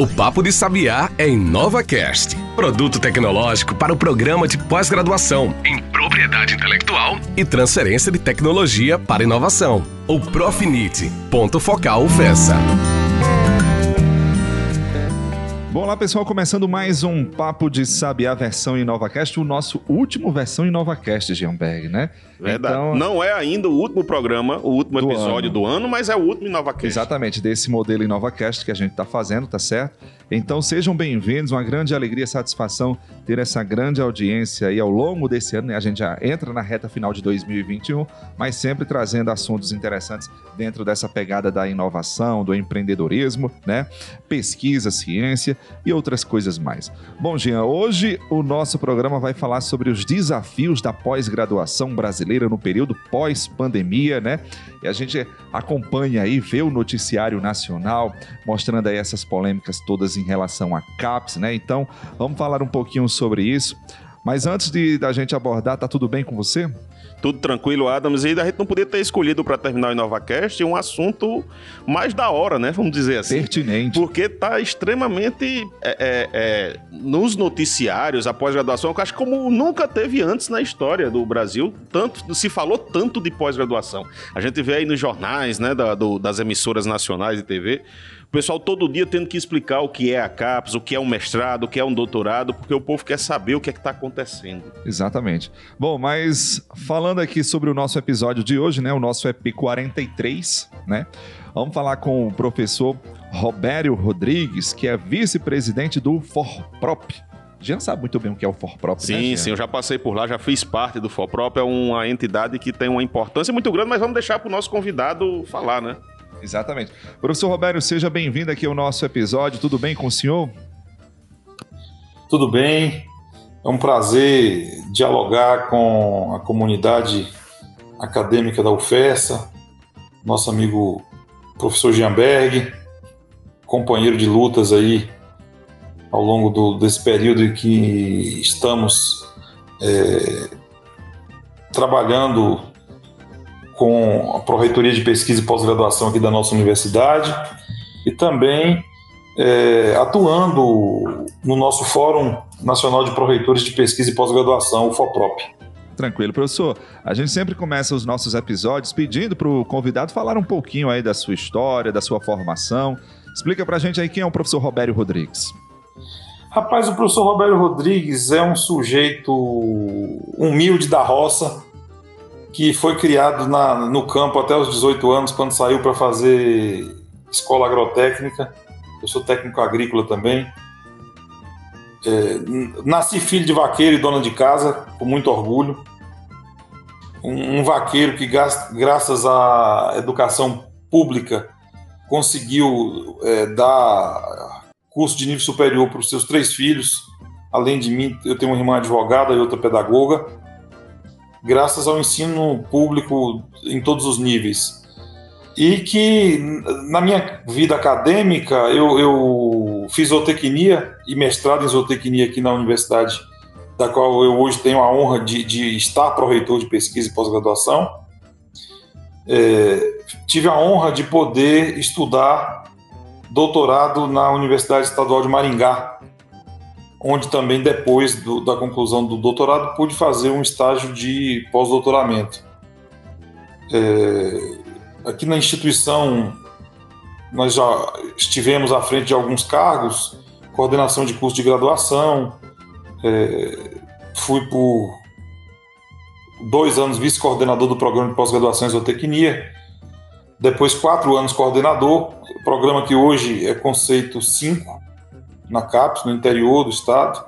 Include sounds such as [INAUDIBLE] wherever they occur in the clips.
O Papo de Sabiá é InovaCast, produto tecnológico para o programa de pós-graduação em propriedade intelectual e transferência de tecnologia para inovação. O Profinite, ponto focal FESA. Bom, lá pessoal, começando mais um Papo de Sabiá versão InovaCast, o nosso último versão InovaCast, Gianberg, né? Verdade. Então, não é ainda o último programa, o último do episódio ano. do ano, mas é o último InovaCast. Exatamente, desse modelo InovaCast que a gente está fazendo, tá certo? Então sejam bem-vindos, uma grande alegria e satisfação ter essa grande audiência aí ao longo desse ano, né? A gente já entra na reta final de 2021, mas sempre trazendo assuntos interessantes dentro dessa pegada da inovação, do empreendedorismo, né? Pesquisa, ciência e outras coisas mais. Bom, Jean, hoje o nosso programa vai falar sobre os desafios da pós-graduação brasileira no período pós-pandemia, né? E a gente acompanha aí, vê o noticiário nacional mostrando aí essas polêmicas todas em relação a CAPES, né? Então, vamos falar um pouquinho sobre isso. Mas antes de da gente abordar, tá tudo bem com você? Tudo tranquilo, Adams. E a gente não podia ter escolhido para terminar o InovaCast um assunto mais da hora, né? Vamos dizer assim. Pertinente. Porque tá extremamente é, é, é, nos noticiários, a pós-graduação, eu acho como nunca teve antes na história do Brasil. Tanto se falou tanto de pós-graduação. A gente vê aí nos jornais, né, da, do, das emissoras nacionais de TV o pessoal todo dia tendo que explicar o que é a CAPES, o que é um mestrado, o que é um doutorado, porque o povo quer saber o que é que está acontecendo. Exatamente. Bom, mas falando aqui sobre o nosso episódio de hoje, né, o nosso EP 43, né? Vamos falar com o professor Robério Rodrigues, que é vice-presidente do FORPROP, Jean sabe muito bem o que é o FORPROP, Sim, né, sim, eu já passei por lá, já fiz parte do FORPROP, é uma entidade que tem uma importância muito grande, mas vamos deixar para o nosso convidado falar, né? Exatamente. Professor Roberto, seja bem-vindo aqui ao nosso episódio. Tudo bem com o senhor? Tudo bem. É um prazer dialogar com a comunidade acadêmica da UFESA, nosso amigo professor Gianberg, companheiro de lutas aí ao longo do, desse período em que estamos é, trabalhando com a Pró-Reitoria de Pesquisa e Pós-Graduação aqui da nossa universidade e também é, atuando no nosso Fórum Nacional de Pró-Reitores de Pesquisa e Pós-Graduação, o FOPROP. Tranquilo, professor. A gente sempre começa os nossos episódios pedindo para o convidado falar um pouquinho aí da sua história, da sua formação. Explica para a gente aí quem é o professor Robério Rodrigues. Rapaz, o professor Robério Rodrigues é um sujeito humilde da roça, que foi criado na, no campo até os 18 anos, quando saiu para fazer escola agrotécnica. Eu sou técnico agrícola também. É, nasci filho de vaqueiro e dona de casa, com muito orgulho. Um, um vaqueiro que, graças à educação pública, conseguiu é, dar curso de nível superior para os seus três filhos. Além de mim, eu tenho uma irmã advogada e outra pedagoga graças ao ensino público em todos os níveis. E que na minha vida acadêmica eu, eu fiz zootecnia e mestrado em zootecnia aqui na universidade, da qual eu hoje tenho a honra de, de estar pró-reitor de pesquisa e pós-graduação. É, tive a honra de poder estudar doutorado na Universidade Estadual de Maringá, onde também depois do, da conclusão do doutorado pude fazer um estágio de pós-doutoramento. É, aqui na instituição nós já estivemos à frente de alguns cargos, coordenação de curso de graduação, é, fui por dois anos vice-coordenador do programa de pós-graduação em zootecnia, depois quatro anos coordenador, programa que hoje é conceito 5, na CAPES, no interior do estado,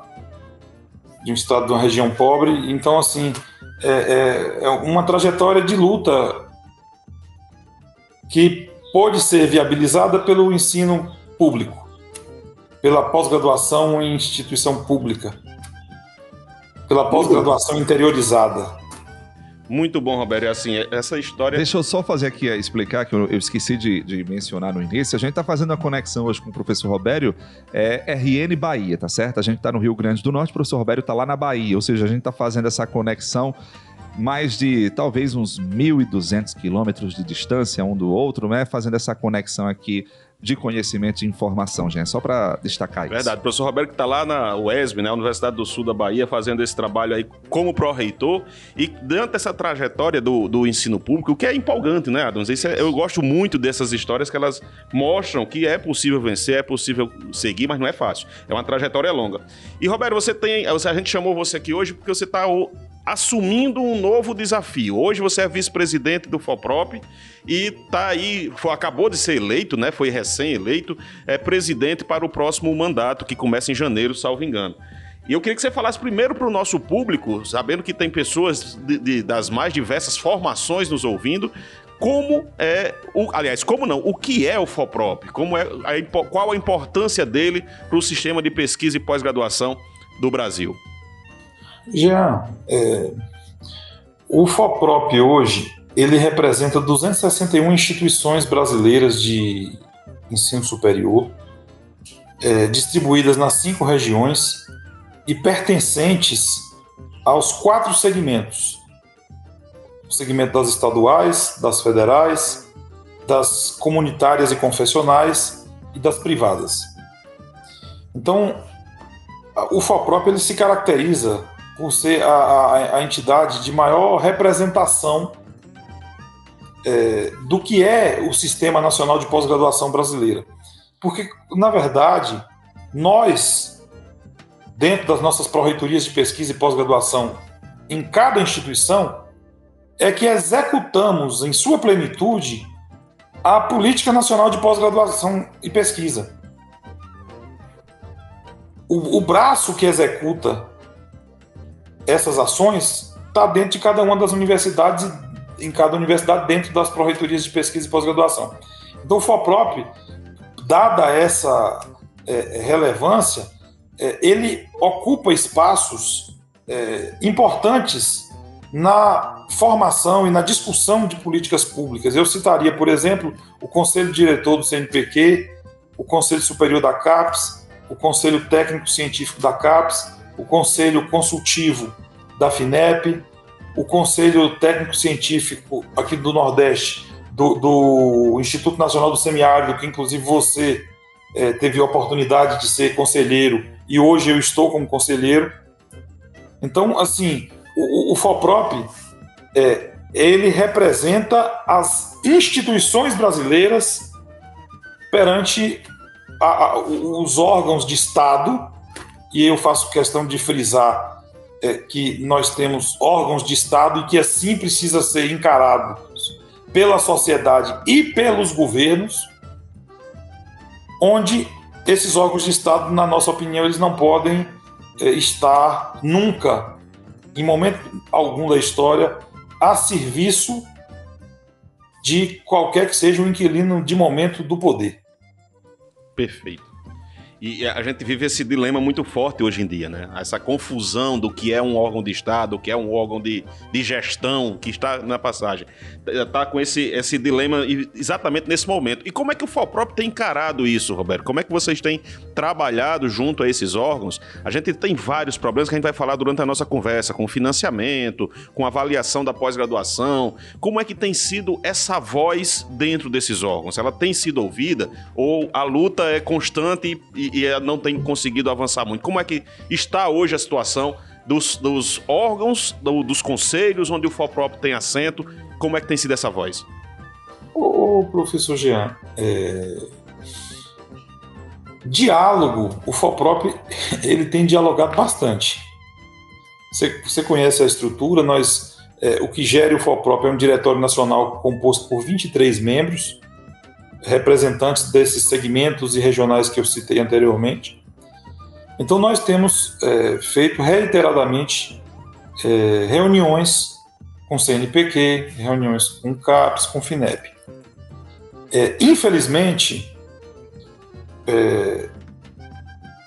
de um estado de uma região pobre. Então, assim, é, é, é uma trajetória de luta que pode ser viabilizada pelo ensino público, pela pós-graduação em instituição pública, pela pós-graduação interiorizada. Muito bom, Roberto. É assim, essa história. Deixa eu só fazer aqui, explicar, que eu, eu esqueci de, de, mencionar no início. A gente está fazendo a conexão hoje com o professor Robério, é RN Bahia, tá certo? A gente está no Rio Grande do Norte, o professor Robério está lá na Bahia, ou seja, a gente está fazendo essa conexão mais de talvez uns 1.200 quilômetros de distância um do outro, né? Fazendo essa conexão aqui de conhecimento e informação, gente. Só para destacar isso. Verdade. O professor Roberto que está lá na UESB, né, Universidade do Sul da Bahia, fazendo esse trabalho aí como pró-reitor. E dentro dessa trajetória do, do ensino público, o que é empolgante, né, Adams? Isso é, eu gosto muito dessas histórias que elas mostram que é possível vencer, é possível seguir, mas não é fácil. É uma trajetória longa. E, Roberto, você tem. A gente chamou você aqui hoje porque você está assumindo um novo desafio. Hoje você é vice-presidente do FOPROP e tá aí, acabou de ser eleito, né? Foi recém-eleito, é presidente para o próximo mandato, que começa em janeiro, salvo engano. E eu queria que você falasse primeiro para o nosso público, sabendo que tem pessoas de, de, das mais diversas formações nos ouvindo, como é, o, aliás, como não, o que é o FOPROP? Como é, a, qual a importância dele para o sistema de pesquisa e pós-graduação do Brasil? Já é, o FOPROP hoje ele representa 261 instituições brasileiras de ensino superior, é, distribuídas nas cinco regiões e pertencentes aos quatro segmentos: o segmento das estaduais, das federais, das comunitárias e confessionais e das privadas. Então, o FOPROP ele se caracteriza por ser a, a, a entidade de maior representação é, do que é o Sistema Nacional de Pós-Graduação Brasileira. Porque, na verdade, nós, dentro das nossas pró-reitorias de pesquisa e pós-graduação, em cada instituição, é que executamos em sua plenitude a Política Nacional de Pós-Graduação e Pesquisa. O, o braço que executa essas ações está dentro de cada uma das universidades, em cada universidade, dentro das pró-reitorias de pesquisa e pós-graduação. Então, o FOPROP, dada essa é, relevância, é, ele ocupa espaços é, importantes na formação e na discussão de políticas públicas. Eu citaria, por exemplo, o Conselho Diretor do CNPq, o Conselho Superior da CAPES, o Conselho Técnico Científico da CAPES, o Conselho Consultivo da FINEP, o Conselho Técnico Científico aqui do Nordeste, do, do Instituto Nacional do Semiárido, que inclusive você é, teve a oportunidade de ser conselheiro e hoje eu estou como conselheiro. Então, assim, o, o FOPROP, é, ele representa as instituições brasileiras perante a, a, os órgãos de Estado e eu faço questão de frisar é, que nós temos órgãos de Estado e que assim precisa ser encarado pela sociedade e pelos governos, onde esses órgãos de Estado, na nossa opinião, eles não podem é, estar nunca, em momento algum da história, a serviço de qualquer que seja o inquilino de momento do poder. Perfeito. E a gente vive esse dilema muito forte hoje em dia, né? Essa confusão do que é um órgão de Estado, o que é um órgão de, de gestão, que está na passagem. Está com esse, esse dilema exatamente nesse momento. E como é que o FOPROP tem encarado isso, Roberto? Como é que vocês têm trabalhado junto a esses órgãos? A gente tem vários problemas que a gente vai falar durante a nossa conversa, com financiamento, com avaliação da pós-graduação. Como é que tem sido essa voz dentro desses órgãos? Ela tem sido ouvida ou a luta é constante e, e não tem conseguido avançar muito. Como é que está hoje a situação dos, dos órgãos, do, dos conselhos onde o FOPROP tem assento? Como é que tem sido essa voz? Ô, professor Jean, é... diálogo, o FOPROP [LAUGHS] ele tem dialogado bastante. Você, você conhece a estrutura, nós, é, o que gera o FOPROP é um diretório nacional composto por 23 membros, representantes desses segmentos e regionais que eu citei anteriormente. Então, nós temos é, feito reiteradamente é, reuniões com CNPq, reuniões com CAPES, com FINEP. É, infelizmente, é,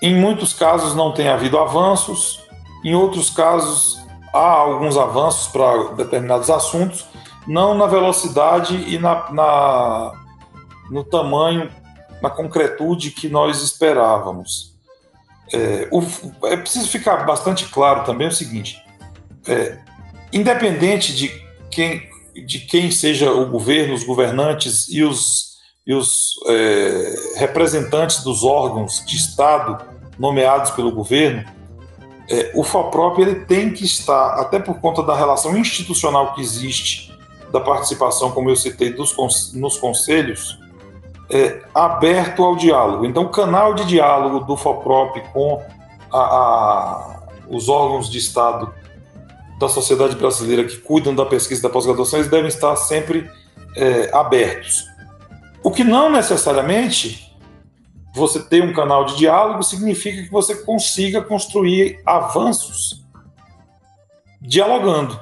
em muitos casos não tem havido avanços, em outros casos há alguns avanços para determinados assuntos, não na velocidade e na, na no tamanho, na concretude que nós esperávamos. É, o, é preciso ficar bastante claro também o seguinte: é, independente de quem, de quem seja o governo, os governantes e os, e os é, representantes dos órgãos de Estado nomeados pelo governo, é, o FOPROP ele tem que estar, até por conta da relação institucional que existe, da participação, como eu citei, dos, nos conselhos, é, aberto ao diálogo. Então, o canal de diálogo do FOPROP com a, a, os órgãos de Estado da sociedade brasileira que cuidam da pesquisa e da pós-graduação, eles devem estar sempre é, abertos. O que não necessariamente você ter um canal de diálogo significa que você consiga construir avanços dialogando.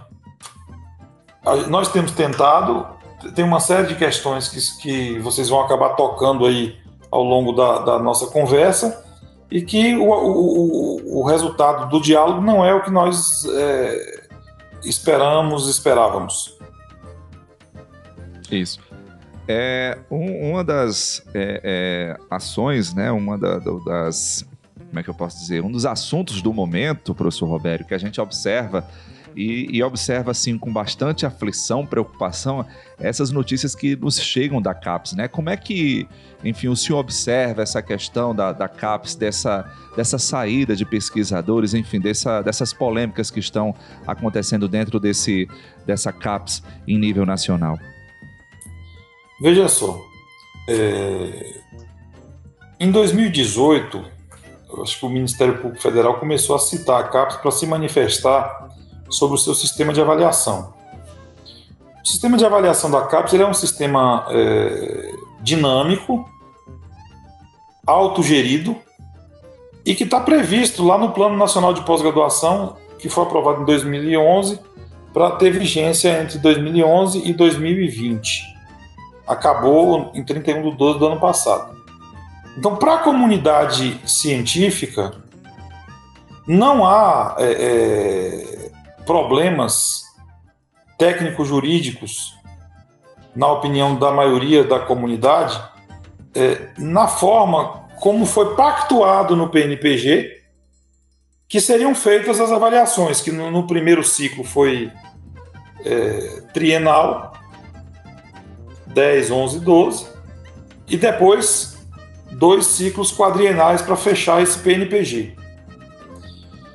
Nós temos tentado, tem uma série de questões que, que vocês vão acabar tocando aí ao longo da, da nossa conversa e que o, o, o, resultado do diálogo não é o que nós é, esperamos, esperávamos. Isso. É, um, uma das é, é, ações, né, uma da, das, como é que eu posso dizer, um dos assuntos do momento, professor Robério, que a gente observa e, e, observa assim com bastante aflição, preocupação, essas notícias que nos chegam da CAPES, né? Como é que, enfim, o senhor observa essa questão da, da CAPES, dessa, dessa saída de pesquisadores, enfim, dessa, dessas polêmicas que estão acontecendo dentro desse, dessa CAPES em nível nacional? Veja só, é... em 2018, acho que o Ministério Público Federal começou a citar a CAPES para se manifestar sobre o seu sistema de avaliação. O sistema de avaliação da CAPES é um sistema é, dinâmico, autogerido e que está previsto lá no Plano Nacional de Pós-Graduação, que foi aprovado em 2011, para ter vigência entre 2011 e 2020 acabou em 31 de 12 do ano passado. Então, para a comunidade científica, não há é, é, problemas técnico-jurídicos, na opinião da maioria da comunidade, é, na forma como foi pactuado no PNPG, que seriam feitas as avaliações, que no, no primeiro ciclo foi é, trienal 10, 11, 12, e depois dois ciclos quadrienais para fechar esse PNPG.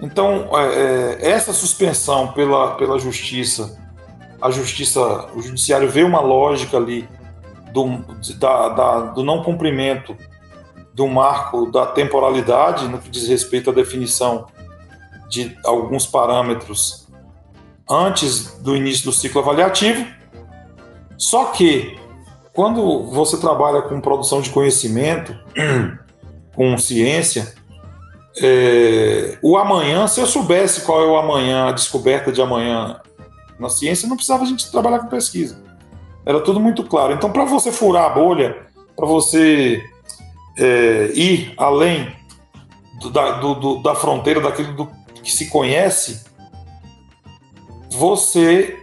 Então, é, é, essa suspensão pela, pela justiça, a justiça, o judiciário vê uma lógica ali do, da, da, do não cumprimento do marco da temporalidade no que diz respeito à definição de alguns parâmetros antes do início do ciclo avaliativo. Só que quando você trabalha com produção de conhecimento, [CLEARS THROAT] com ciência, é, o amanhã, se eu soubesse qual é o amanhã, a descoberta de amanhã na ciência, não precisava a gente trabalhar com pesquisa. Era tudo muito claro. Então, para você furar a bolha, para você é, ir além do, da, do, do, da fronteira daquilo do, que se conhece, você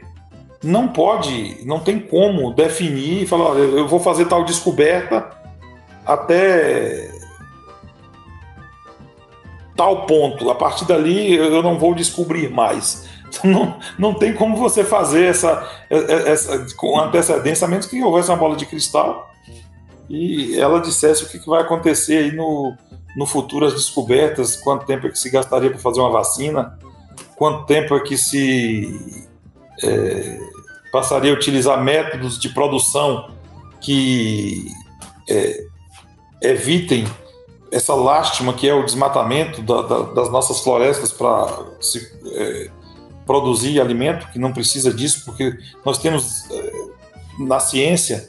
não pode, não tem como definir e falar, eu vou fazer tal descoberta até tal ponto. A partir dali eu não vou descobrir mais. Então, não, não tem como você fazer essa, essa com antecedência, a menos que houvesse uma bola de cristal e ela dissesse o que, vai acontecer aí no, no futuro, as descobertas, quanto tempo é que se gastaria para fazer uma vacina, quanto tempo é que se é, passaria a utilizar métodos de produção que é, evitem essa lástima que é o desmatamento da, da, das nossas florestas para se é, produzir alimento, que não precisa disso, porque nós temos é, na ciência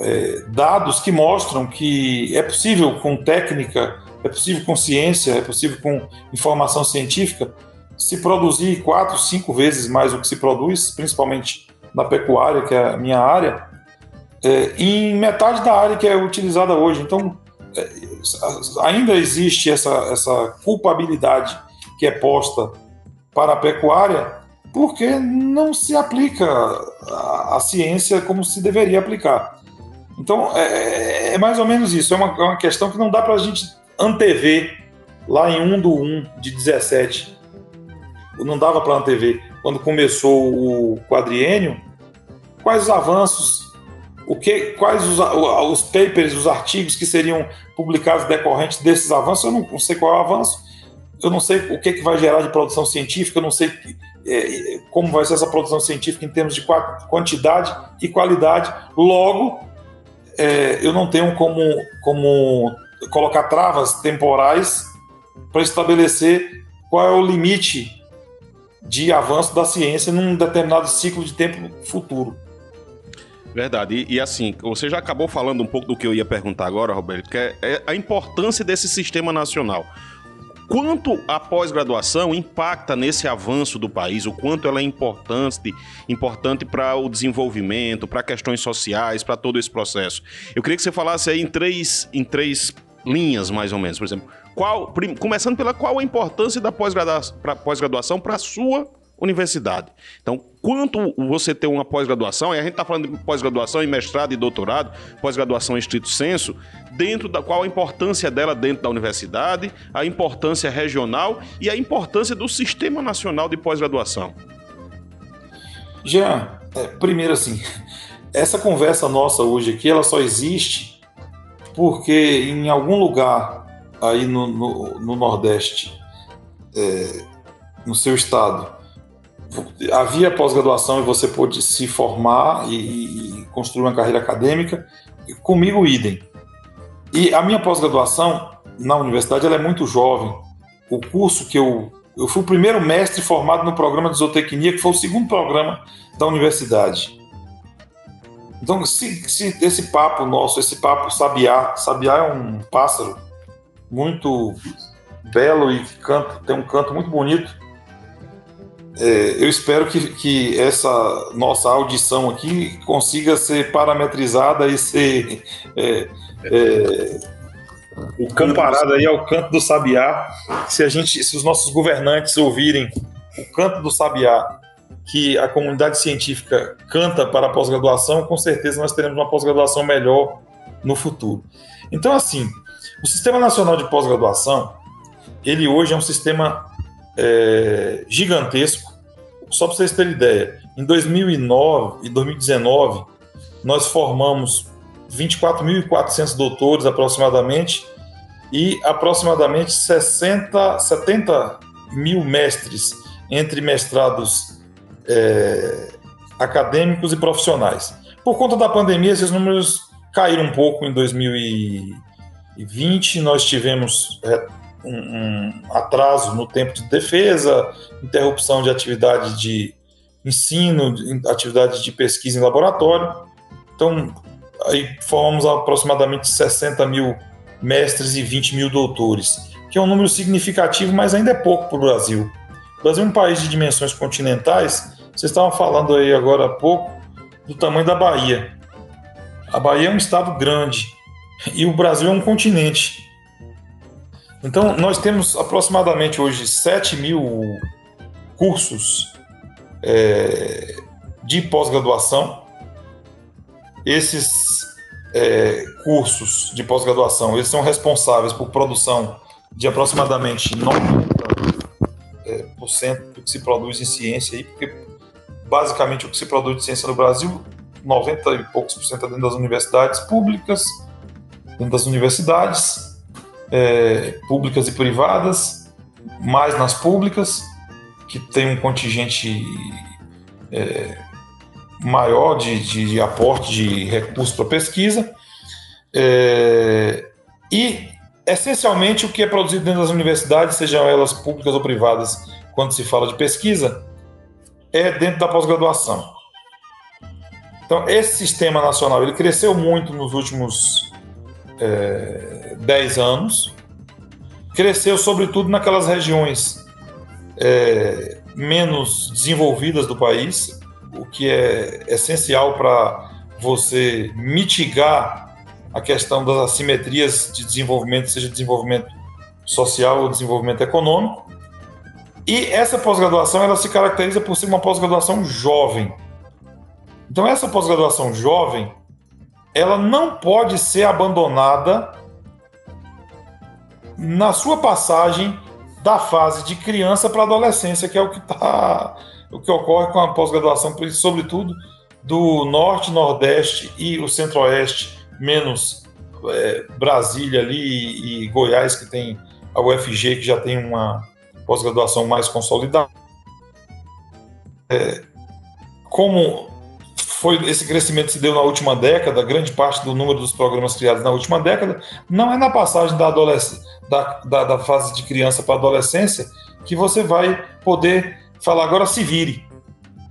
é, dados que mostram que é possível com técnica, é possível com ciência, é possível com informação científica se produzir quatro, cinco vezes mais do que se produz, principalmente na pecuária, que é a minha área, é, em metade da área que é utilizada hoje. Então, ainda existe essa, essa culpabilidade que é posta para a pecuária porque não se aplica a, a ciência como se deveria aplicar. Então, é, é mais ou menos isso. É uma, é uma questão que não dá para a gente antever lá em 1 do 1 de 17 não dava para antever. quando começou o quadriênio, quais os avanços, o que, quais os, os papers, os artigos que seriam publicados decorrentes desses avanços, eu não, não sei qual é o avanço, eu não sei o que, que vai gerar de produção científica, eu não sei é, como vai ser essa produção científica em termos de quantidade e qualidade. Logo, é, eu não tenho como, como colocar travas temporais para estabelecer qual é o limite de avanço da ciência num determinado ciclo de tempo futuro. Verdade. E, e, assim, você já acabou falando um pouco do que eu ia perguntar agora, Roberto, que é, é a importância desse sistema nacional. Quanto a pós-graduação impacta nesse avanço do país, o quanto ela é importante, importante para o desenvolvimento, para questões sociais, para todo esse processo. Eu queria que você falasse aí em três, em três linhas, mais ou menos. Por exemplo, qual, começando pela qual a importância da pós-graduação para a sua universidade. Então, quanto você tem uma pós-graduação, e a gente está falando de pós-graduação em mestrado e doutorado, pós-graduação em estrito senso, dentro da qual a importância dela dentro da universidade, a importância regional e a importância do Sistema Nacional de Pós-Graduação. Jean, é, primeiro assim, essa conversa nossa hoje aqui, ela só existe porque em algum lugar aí no, no, no Nordeste, é, no seu estado, havia pós-graduação e você pôde se formar e, e, construir uma carreira acadêmica. Comigo, idem. E a minha pós-graduação na universidade ela é muito jovem. O curso que eu. Eu fui o primeiro mestre formado no programa de zootecnia, que foi o segundo programa da universidade. Então, se, se esse papo nosso, esse papo sabiá, sabiá é um pássaro muito belo e canta, tem um canto muito bonito é, eu espero que, que essa nossa audição aqui consiga ser parametrizada e ser é, é, comparada aí ao canto do sabiá. Se a gente, se os nossos governantes ouvirem o canto do sabiá que a comunidade científica canta para a pós-graduação, com certeza nós teremos uma pós-graduação melhor no futuro. Então, assim, o Sistema Nacional de Pós-Graduação, ele hoje é um sistema é, gigantesco. Só para vocês terem ideia, em 2009 e 2019, nós formamos 24.400 doutores aproximadamente e aproximadamente 60, 70 mil mestres entre mestrados é, acadêmicos e profissionais. Por conta da pandemia, esses números caíram um pouco em 2020. Nós tivemos é, um, um atraso no tempo de defesa, interrupção de atividade de ensino, atividade de pesquisa em laboratório. Então, aí formamos aproximadamente 60 mil mestres e 20 mil doutores, que é um número significativo, mas ainda é pouco para o Brasil. O Brasil é um país de dimensões continentais. Vocês estavam falando aí agora há pouco do tamanho da Bahia. A Bahia é um estado grande e o Brasil é um continente. Então, nós temos aproximadamente hoje 7 mil cursos é, de pós-graduação. Esses é, cursos de pós-graduação eles são responsáveis por produção de aproximadamente 90% é, do que se produz em ciência, aí, porque basicamente o que se produz de ciência no Brasil, 90 e poucos por cento é dentro das universidades públicas, dentro das universidades, é, públicas e privadas, mais nas públicas, que tem um contingente é, maior de, de, de, aporte de recursos para pesquisa. É, e, essencialmente, o que é produzido dentro das universidades, sejam elas públicas ou privadas, quando se fala de pesquisa, é dentro da pós-graduação. Então, esse sistema nacional ele cresceu muito nos últimos é, 10 anos, cresceu sobretudo naquelas regiões é, menos desenvolvidas do país, o que é essencial para você mitigar a questão das assimetrias de desenvolvimento, seja desenvolvimento social ou desenvolvimento econômico. E essa pós-graduação ela se caracteriza por ser uma pós-graduação jovem. Então essa pós-graduação jovem ela não pode ser abandonada na sua passagem da fase de criança para adolescência, que é o que está o que ocorre com a pós-graduação, sobretudo do Norte, Nordeste e o Centro-Oeste, menos é, Brasília ali e, e Goiás, que tem a UFG, que já tem uma pós-graduação mais consolidada. É, como foi esse crescimento se deu na última década, grande parte do número dos programas criados na última década, não é na passagem da, da, da, da fase de criança para adolescência que você vai poder falar agora se vire.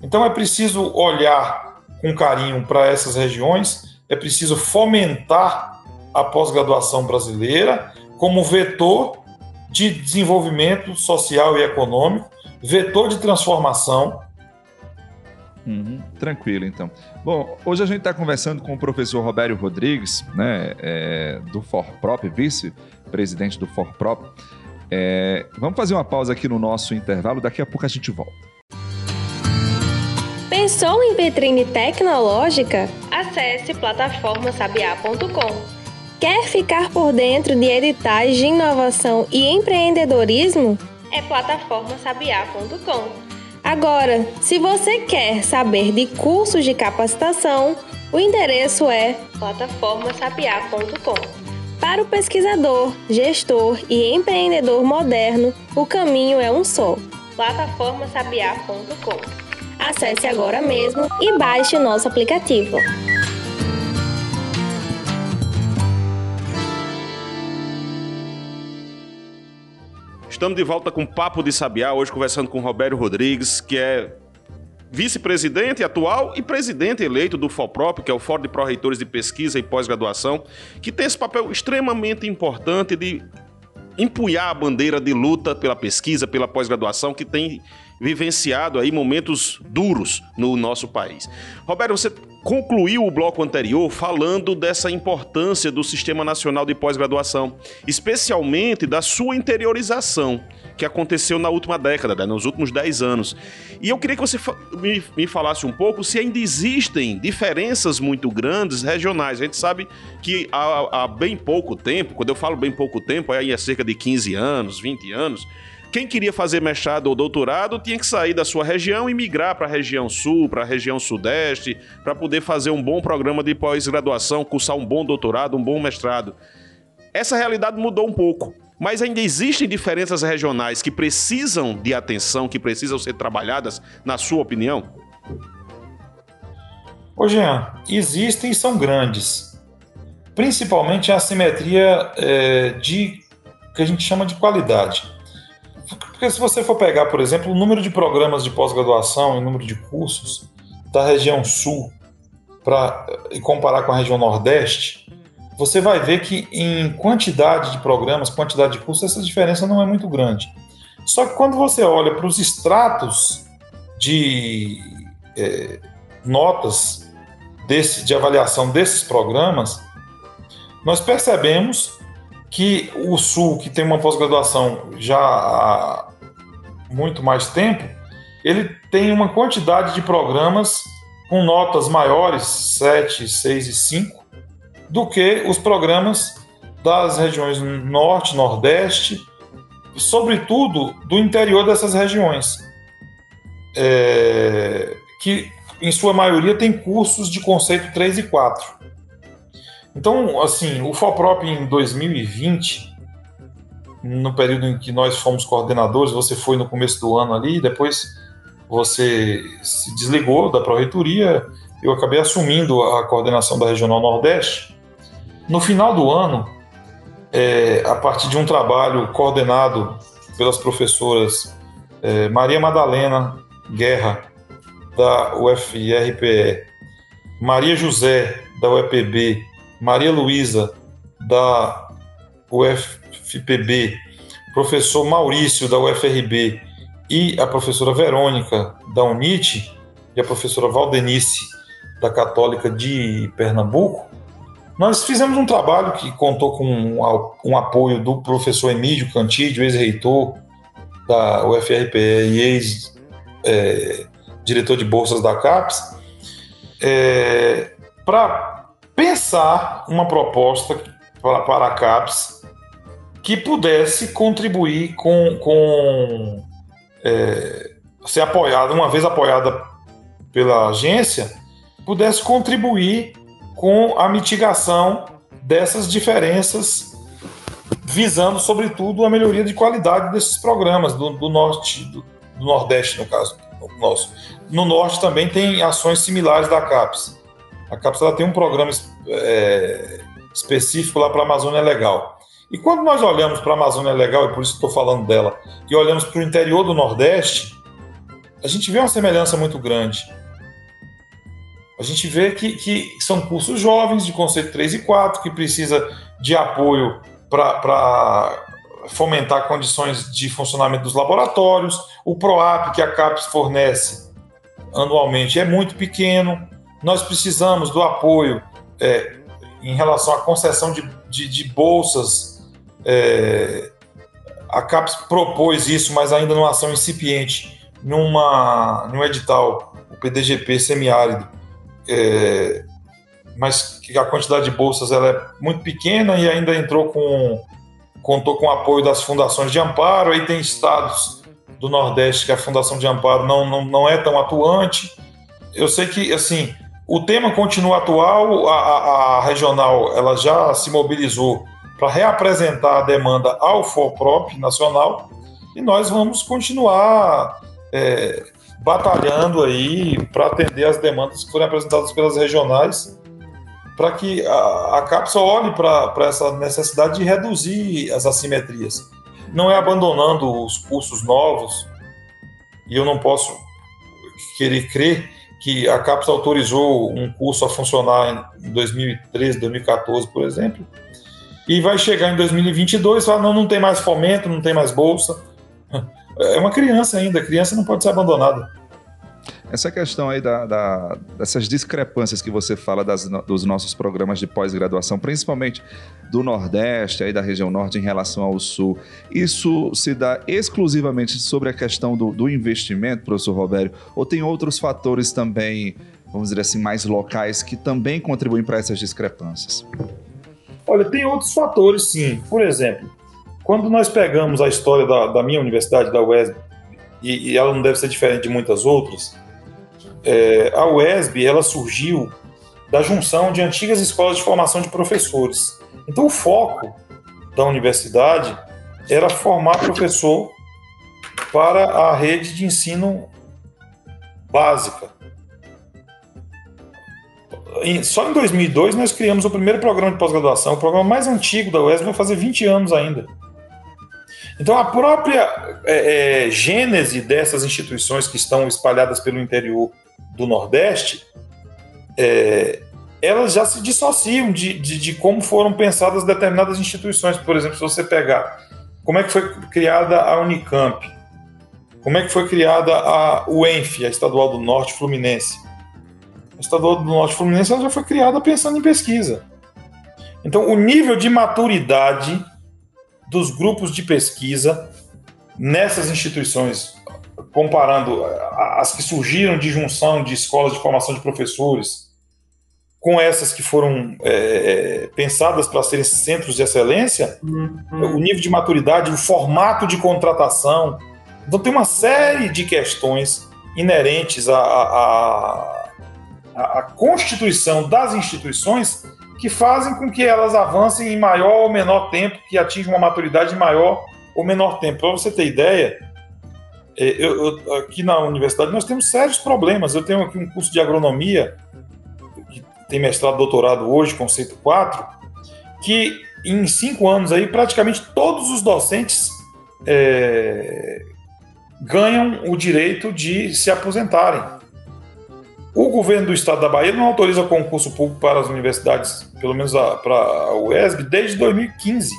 Então é preciso olhar com carinho para essas regiões, é preciso fomentar a pós-graduação brasileira como vetor de desenvolvimento social e econômico, vetor de transformação. Uhum, tranquilo, então. Bom, hoje a gente está conversando com o professor Robério Rodrigues, né, é, do ForProp, vice-presidente do ForProp. É, vamos fazer uma pausa aqui no nosso intervalo, daqui a pouco a gente volta. Pensou em vitrine tecnológica? Acesse plataformasabiá.com Quer ficar por dentro de editais de inovação e empreendedorismo? É plataformasabiá.com. Agora, se você quer saber de cursos de capacitação, o endereço é plataformasabiá.com. Para o pesquisador, gestor e empreendedor moderno, o caminho é um só: plataformasabiá.com. Acesse agora mesmo e baixe o nosso aplicativo. Estamos de volta com Papo de Sabiá, hoje conversando com Roberto Rodrigues, que é vice-presidente atual e presidente eleito do FOPROP, que é o Fórum de Pró-Reitores de Pesquisa e Pós-Graduação, que tem esse papel extremamente importante de empunhar a bandeira de luta pela pesquisa, pela pós-graduação, que tem vivenciado aí momentos duros no nosso país. Roberto, você concluiu o bloco anterior falando dessa importância do Sistema Nacional de Pós-Graduação, especialmente da sua interiorização, que aconteceu na última década, né, nos últimos 10 anos. E eu queria que você me, falasse um pouco se ainda existem diferenças muito grandes regionais. A gente sabe que há, há bem pouco tempo, quando eu falo bem pouco tempo, aí é cerca de 15 anos, 20 anos, quem queria fazer mestrado ou doutorado tinha que sair da sua região e migrar para a região sul, para a região sudeste, para poder fazer um bom programa de pós-graduação, cursar um bom doutorado, um bom mestrado. Essa realidade mudou um pouco, mas ainda existem diferenças regionais que precisam de atenção, que precisam ser trabalhadas, na sua opinião? Ô Jean, existem e são grandes. Principalmente a assimetria é, de que a gente chama de qualidade. Porque se você for pegar, por exemplo, o número de programas de pós-graduação e o número de cursos da região sul pra, e comparar com a região nordeste, você vai ver que em quantidade de programas, quantidade de cursos, essa diferença não é muito grande. Só que quando você olha para os extratos de é, notas desse, de avaliação desses programas, nós percebemos que o Sul, que tem uma pós-graduação já muito mais tempo, ele tem uma quantidade de programas com notas maiores, 7, 6 e 5, do que os programas das regiões Norte, Nordeste, sobretudo do interior dessas regiões, é, que em sua maioria tem cursos de conceito 3 e 4. Então, assim, o FOPROP em 2020, no período em que nós fomos coordenadores, você foi no começo do ano ali, depois você se desligou da Pró-Reitoria, eu acabei assumindo a coordenação da Regional Nordeste. No final do ano, é, a partir de um trabalho coordenado pelas professoras é, Maria Madalena Guerra, da UFRPE, Maria José, da UEPB, Maria Luísa, da UFPB, professor Maurício, da UFRB, e a professora Verônica, da UNIT, e a professora Valdenice, da Católica de Pernambuco, nós fizemos um trabalho que contou com um, apoio do professor Emílio Cantídio, ex-reitor da UFRPE e ex-diretor é, de bolsas da CAPES, é, para pensar uma proposta para a CAPES que pudesse contribuir com, com é, ser apoiada, uma vez apoiada pela agência, pudesse contribuir com a mitigação dessas diferenças, visando, sobretudo, a melhoria de qualidade desses programas do, do norte, do, do, nordeste, no caso nosso. No norte também tem ações similares da CAPES. A CAPES ela tem um programa é, específico lá para a Amazônia Legal. E quando nós olhamos para a Amazônia Legal, e por isso estou falando dela, e olhamos para o interior do Nordeste, a gente vê uma semelhança muito grande. A gente vê que, que são cursos jovens de conceito 3 e 4, que precisa de apoio para fomentar condições de funcionamento dos laboratórios. O PROAP que a CAPES fornece anualmente é muito pequeno. Nós precisamos do apoio é, em relação à concessão de, de, de bolsas. É, a CAPES propôs isso, mas ainda numa ação incipiente, numa, num edital, o PDGP semiárido, é, mas que a quantidade de bolsas ela é muito pequena e ainda entrou com contou com o apoio das fundações de amparo. Aí tem estados do Nordeste que a Fundação de Amparo não, não, não é tão atuante. Eu sei que assim o tema continua atual. A, a, a regional ela já se mobilizou para reapresentar a demanda ao FOPROP nacional e nós vamos continuar é, batalhando aí para atender as demandas que forem apresentadas pelas regionais, para que a, a CAPSA olhe para essa necessidade de reduzir as assimetrias. Não é abandonando os cursos novos, e eu não posso querer crer que a CAPSA autorizou um curso a funcionar em 2013, 2014, por exemplo, e vai chegar em 2022 e falar, não, não tem mais fomento, não tem mais bolsa. [LAUGHS] É uma criança ainda, a criança não pode ser abandonada. Essa questão aí da, da, dessas discrepâncias que você fala das, dos nossos programas de pós-graduação, principalmente do Nordeste, aí da região Norte em relação ao Sul, isso se dá exclusivamente sobre a questão do, do investimento, professor Robério, ou tem outros fatores também, vamos dizer assim, mais locais que também contribuem para essas discrepâncias? Olha, tem outros fatores, sim. Por exemplo, quando nós pegamos a história da, da minha universidade, da UESB, e, e, ela não deve ser diferente de muitas outras, é, a UESB ela surgiu da junção de antigas escolas de formação de professores. Então, o foco da universidade era formar professor para a rede de ensino básica. Só em 2002 nós criamos o primeiro programa de pós-graduação, o programa mais antigo da UESB vai fazer 20 anos ainda. Então, a própria é, é, gênese dessas instituições que estão espalhadas pelo interior do Nordeste, é, elas já se dissociam de, de, de, como foram pensadas determinadas instituições. Por exemplo, se você pegar como é que foi criada a Unicamp, como é que foi criada a UENF, a Estadual do Norte Fluminense. A Estadual do Norte Fluminense já foi criada pensando em pesquisa. Então, o nível de maturidade dos grupos de pesquisa nessas instituições, comparando as que surgiram de junção de escolas de formação de professores com essas que foram é, é pensadas para serem centros de excelência, uhum. o nível de maturidade, o formato de contratação. Então, tem uma série de questões inerentes à, à, à, à constituição das instituições que fazem com que elas avancem em maior ou menor tempo, que atinjam uma maturidade em maior ou menor tempo. Para você ter ideia, é, eu, eu, aqui na universidade nós temos sérios problemas. Eu tenho aqui um curso de agronomia, que tem mestrado doutorado hoje, conceito 4, que em cinco anos aí praticamente todos os docentes é, ganham o direito de se aposentarem. O governo do estado da Bahia não autoriza concurso público para as universidades, pelo menos para a UESB, desde 2015.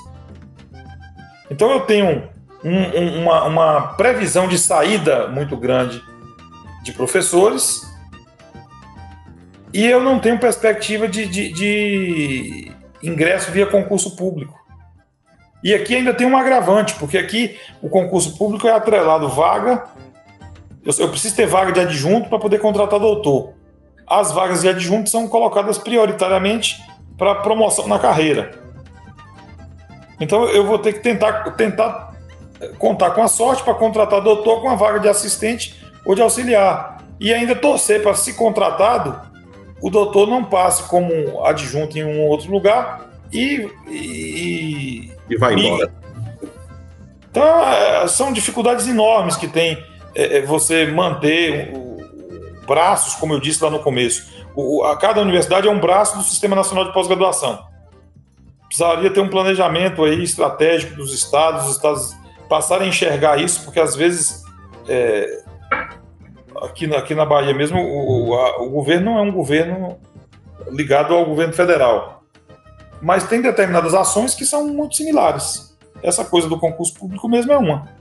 Então eu tenho um, um, uma, uma previsão de saída muito grande de professores e eu não tenho perspectiva de, de, de ingresso via concurso público. E aqui ainda tem um agravante, porque aqui o concurso público é atrelado vaga eu, eu preciso ter vaga de adjunto para poder contratar doutor. As vagas de adjunto são colocadas prioritariamente para promoção na carreira. Então eu vou ter que tentar, tentar contar com a sorte para contratar doutor com a vaga de assistente ou de auxiliar. E ainda torcer para, se contratado, o doutor não passe como adjunto em um outro lugar e. E, e vai embora. Então, é, são dificuldades enormes que tem é, é, você manter braços, como eu disse lá no começo. O, a cada universidade é um braço do Sistema Nacional de Pós-Graduação. Precisaria ter um planejamento aí estratégico dos estados, os estados passarem a enxergar isso, porque às vezes é, aqui, na, aqui na Bahia mesmo o, a, o governo não é um governo ligado ao governo federal, mas tem determinadas ações que são muito similares. Essa coisa do concurso público mesmo é uma.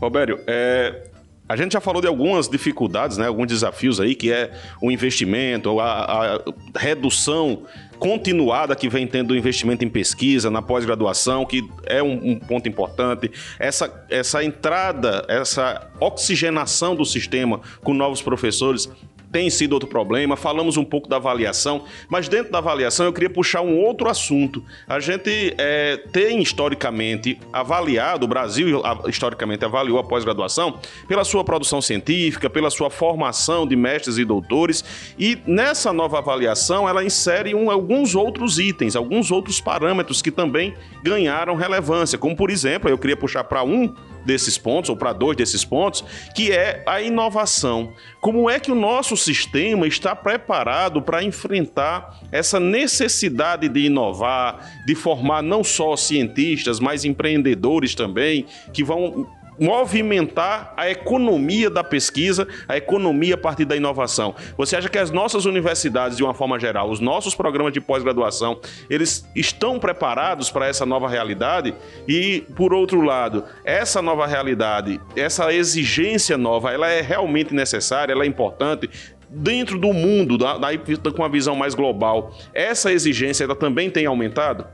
Robério, é, a gente já falou de algumas dificuldades, né, alguns desafios aí, que é o investimento, a, a redução continuada que vem tendo do investimento em pesquisa, na pós-graduação, que é um, um, ponto importante. Essa, essa entrada, essa oxigenação do sistema com novos professores tem sido outro problema. Falamos um pouco da avaliação, mas dentro da avaliação eu queria puxar um outro assunto. A gente é, tem historicamente avaliado, o Brasil historicamente avaliou a pós-graduação pela sua produção científica, pela sua formação de mestres e doutores, e nessa nova avaliação ela insere um, alguns outros itens, alguns outros parâmetros que também ganharam relevância, como por exemplo, eu queria puxar para um desses pontos, ou para dois desses pontos, que é a inovação. Como é que o nosso sistema está preparado para enfrentar essa necessidade de inovar, de formar não só cientistas, mas empreendedores também, que vão movimentar a economia da pesquisa, a economia a partir da inovação. Você acha que as nossas universidades, de uma forma geral, os nossos programas de pós-graduação, eles estão preparados para essa nova realidade? E, por outro lado, essa nova realidade, essa exigência nova, ela é realmente necessária, ela é importante? Dentro do mundo, daí com uma visão mais global, essa exigência ela também tem aumentado?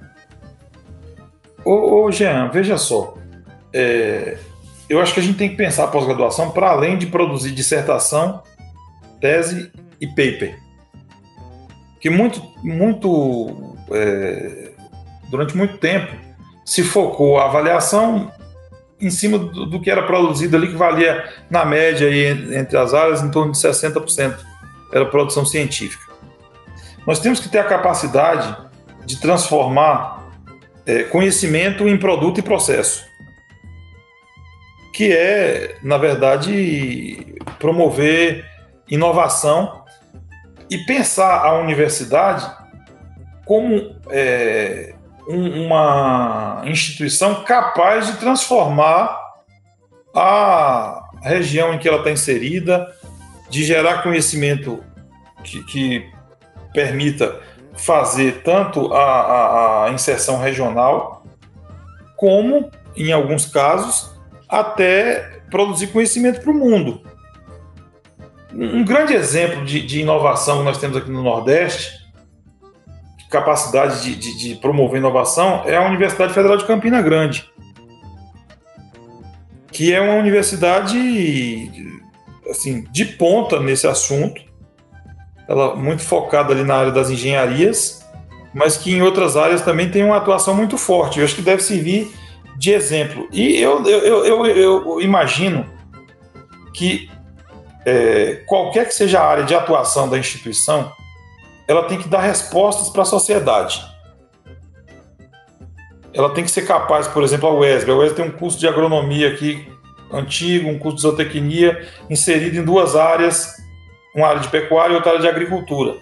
Ô, ô Jean, veja só. É, eu acho que a gente tem que pensar a pós-graduação para além de produzir dissertação, tese e paper. Que muito, muito é, durante muito tempo se focou a avaliação em cima do, do, que era produzido ali, que valia, na média, aí, entre as áreas, em torno de 60%. Era produção científica. Nós temos que ter a capacidade de transformar é, conhecimento em produto e processo que é, na verdade, promover inovação e pensar a universidade como é, um, uma instituição capaz de transformar a região em que ela está inserida, de gerar conhecimento que, que permita fazer tanto a, a, a inserção regional, como, em alguns casos, até produzir conhecimento para o mundo. Um grande exemplo de, de, inovação que nós temos aqui no Nordeste, capacidade de, de, de promover inovação, é a Universidade Federal de Campina Grande, que é uma universidade assim de ponta nesse assunto, ela muito focada ali na área das engenharias, mas que em outras áreas também tem uma atuação muito forte. Eu acho que deve servir de exemplo. E eu, eu, eu, eu imagino que é, qualquer que seja a área de atuação da instituição, ela tem que dar respostas para a sociedade. Ela tem que ser capaz, por exemplo, a UESB. A UESB tem um curso de agronomia aqui antigo, um curso de zootecnia, inserido em duas áreas, uma área de pecuária e outra área de agricultura.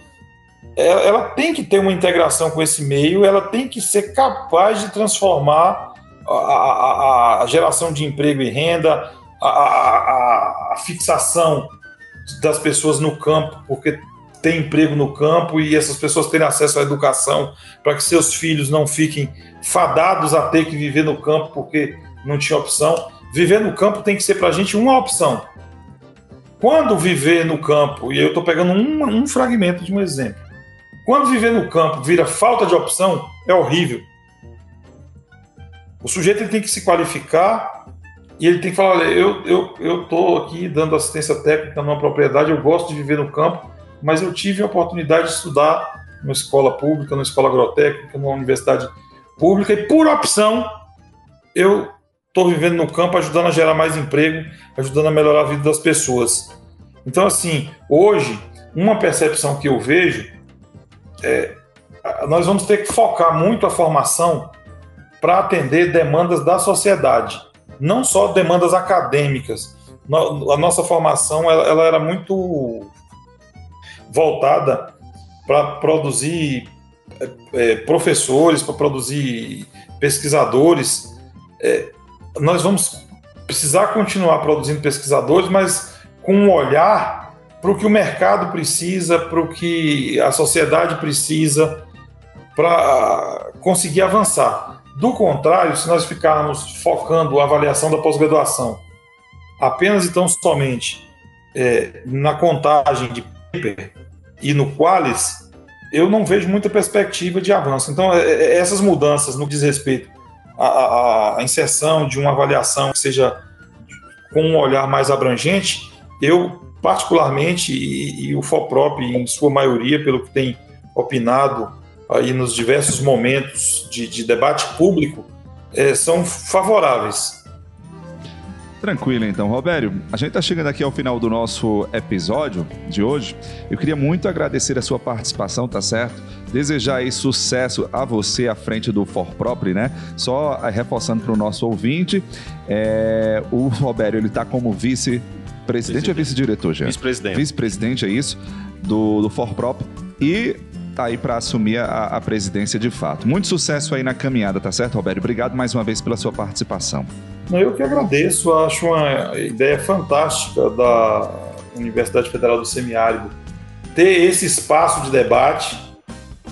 Ela, ela tem que ter uma integração com esse meio, ela tem que ser capaz de transformar a, a, a geração de emprego e renda, a, a, fixação das pessoas no campo, porque tem emprego no campo e essas pessoas terem acesso à educação para que seus filhos não fiquem fadados a ter que viver no campo porque não tinha opção. Viver no campo tem que ser para a gente uma opção. Quando viver no campo, e eu estou pegando um, um fragmento de um exemplo, quando viver no campo vira falta de opção, é horrível. O sujeito ele tem que se qualificar e ele tem que falar: olha, eu estou eu, eu aqui dando assistência técnica numa propriedade, eu gosto de viver no campo, mas eu tive a oportunidade de estudar numa escola pública, numa escola agrotécnica, numa universidade pública, e por opção eu estou vivendo no campo, ajudando a gerar mais emprego, ajudando a melhorar a vida das pessoas. Então, assim, hoje, uma percepção que eu vejo é nós vamos ter que focar muito a formação para atender demandas da sociedade, não só demandas acadêmicas. A nossa formação ela, ela era muito voltada para produzir é, é, professores, para produzir pesquisadores. É, nós vamos precisar continuar produzindo pesquisadores, mas com um olhar para o que o mercado precisa, para o que a sociedade precisa, para conseguir avançar. Do contrário, se nós ficarmos focando a avaliação da pós-graduação apenas então somente é, na contagem de paper e no qualis, eu não vejo muita perspectiva de avanço. Então, é, é, essas mudanças no que diz respeito à, à inserção de uma avaliação que seja com um olhar mais abrangente, eu particularmente, e, e o FOPROP em sua maioria, pelo que tem opinado aí nos diversos momentos de, de debate público, é, são favoráveis. Tranquilo então, Robério. A gente está chegando aqui ao final do nosso episódio de hoje. Eu queria muito agradecer a sua participação, tá certo? Desejar aí sucesso a você à frente do For Propri, né? Só reforçando para o nosso ouvinte, é, o Robério ele está como vice presidente ou vice-diretor, já? Vice-presidente. Vice-presidente, é isso, do, do For Prop. E tá aí para assumir a, a, presidência de fato. Muito sucesso aí na caminhada, tá certo, Roberto? Obrigado mais uma vez pela sua participação. Eu que agradeço, acho uma ideia fantástica da Universidade Federal do Semiárido ter esse espaço de debate.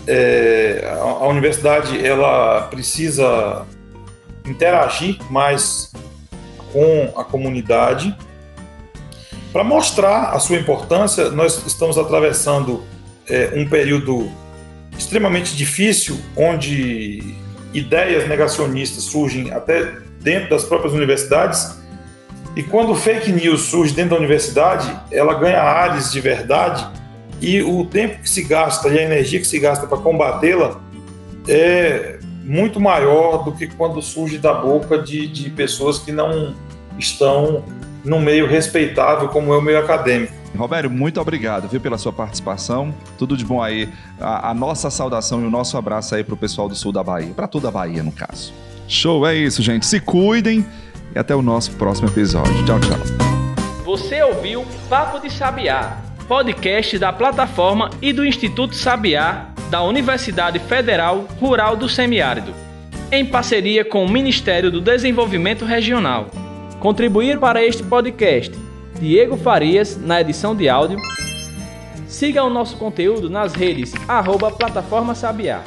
É, a, universidade ela precisa interagir mais com a comunidade para mostrar a sua importância. Nós estamos atravessando é, um período extremamente difícil, onde ideias negacionistas surgem até dentro das próprias universidades. E quando fake news surge dentro da universidade, ela ganha áreas de verdade e o tempo que se gasta e a energia que se gasta para combatê-la é muito maior do que quando surge da boca de, de pessoas que não estão no meio respeitável como é o meio acadêmico. Roberto, muito obrigado, viu, pela sua participação. Tudo de bom aí. A, a nossa saudação e o nosso abraço aí para o pessoal do sul da Bahia, para toda a Bahia, no caso. Show, é isso, gente. Se cuidem e até o nosso próximo episódio. Tchau, tchau. Você ouviu Papo de Sabiá, podcast da plataforma e do Instituto Sabiá da Universidade Federal Rural do Semiárido, em parceria com o Ministério do Desenvolvimento Regional. Contribuir para este podcast Diego Farias na edição de áudio. Siga o nosso conteúdo nas redes arroba Plataforma Sabiá.